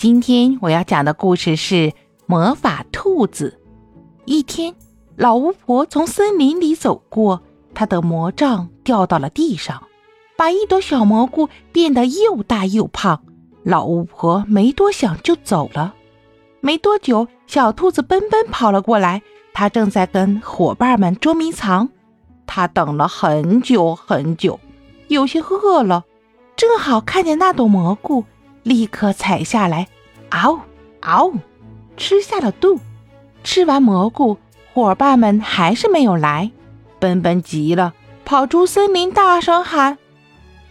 今天我要讲的故事是魔法兔子。一天，老巫婆从森林里走过，她的魔杖掉到了地上，把一朵小蘑菇变得又大又胖。老巫婆没多想就走了。没多久，小兔子奔奔跑了过来，它正在跟伙伴们捉迷藏。它等了很久很久，有些饿了，正好看见那朵蘑菇，立刻采下来，嗷嗷，吃下了肚。吃完蘑菇，伙伴们还是没有来。奔奔急了，跑出森林，大声喊：“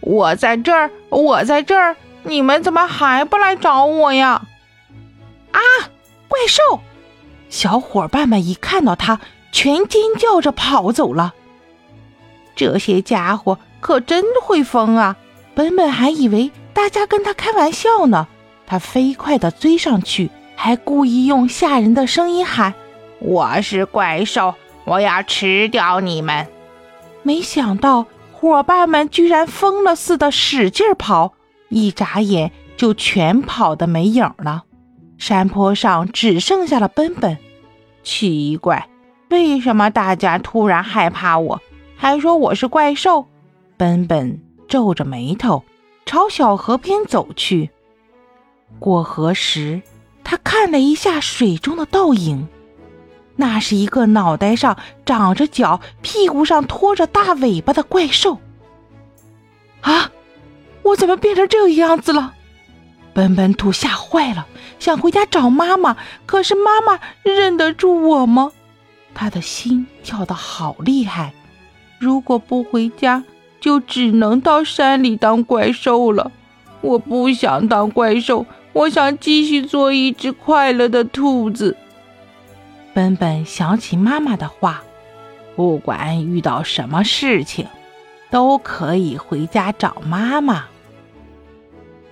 我在这儿，我在这儿！你们怎么还不来找我呀？”啊！怪兽！小伙伴们一看到他，全尖叫着跑走了。这些家伙可真会疯啊！本本还以为大家跟他开玩笑呢。他飞快地追上去，还故意用吓人的声音喊：“我是怪兽，我要吃掉你们！”没想到伙伴们居然疯了似的使劲跑，一眨眼就全跑得没影了。山坡上只剩下了奔奔。奇怪，为什么大家突然害怕我，还说我是怪兽？奔奔皱着眉头朝小河边走去。过河时，他看了一下水中的倒影，那是一个脑袋上长着角、屁股上拖着大尾巴的怪兽。啊！我怎么变成这个样子了？笨笨兔吓坏了，想回家找妈妈，可是妈妈认得住我吗？他的心跳得好厉害。如果不回家，就只能到山里当怪兽了。我不想当怪兽。我想继续做一只快乐的兔子。本本想起妈妈的话，不管遇到什么事情，都可以回家找妈妈。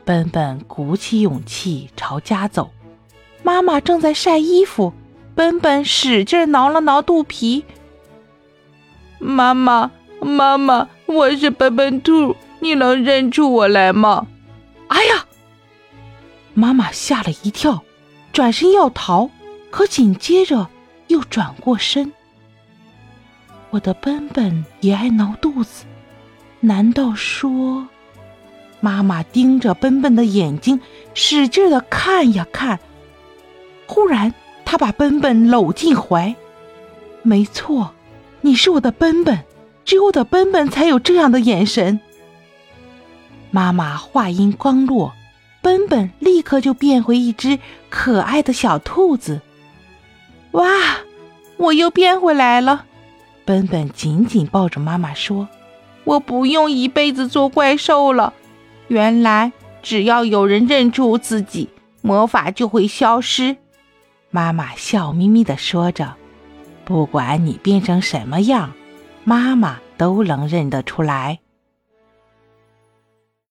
本本鼓起勇气朝家走，妈妈正在晒衣服。本本使劲挠了挠肚皮。妈妈，妈妈，我是笨笨兔，你能认出我来吗？哎呀！妈妈吓了一跳，转身要逃，可紧接着又转过身。我的笨笨也爱挠肚子，难道说？妈妈盯着笨笨的眼睛，使劲的看呀看。忽然，她把笨笨搂进怀。没错，你是我的笨笨，只有的奔奔才有这样的眼神。妈妈话音刚落。奔奔立刻就变回一只可爱的小兔子。哇，我又变回来了！奔奔紧紧抱着妈妈说：“我不用一辈子做怪兽了。原来只要有人认出自己，魔法就会消失。”妈妈笑眯眯地说着：“不管你变成什么样，妈妈都能认得出来。”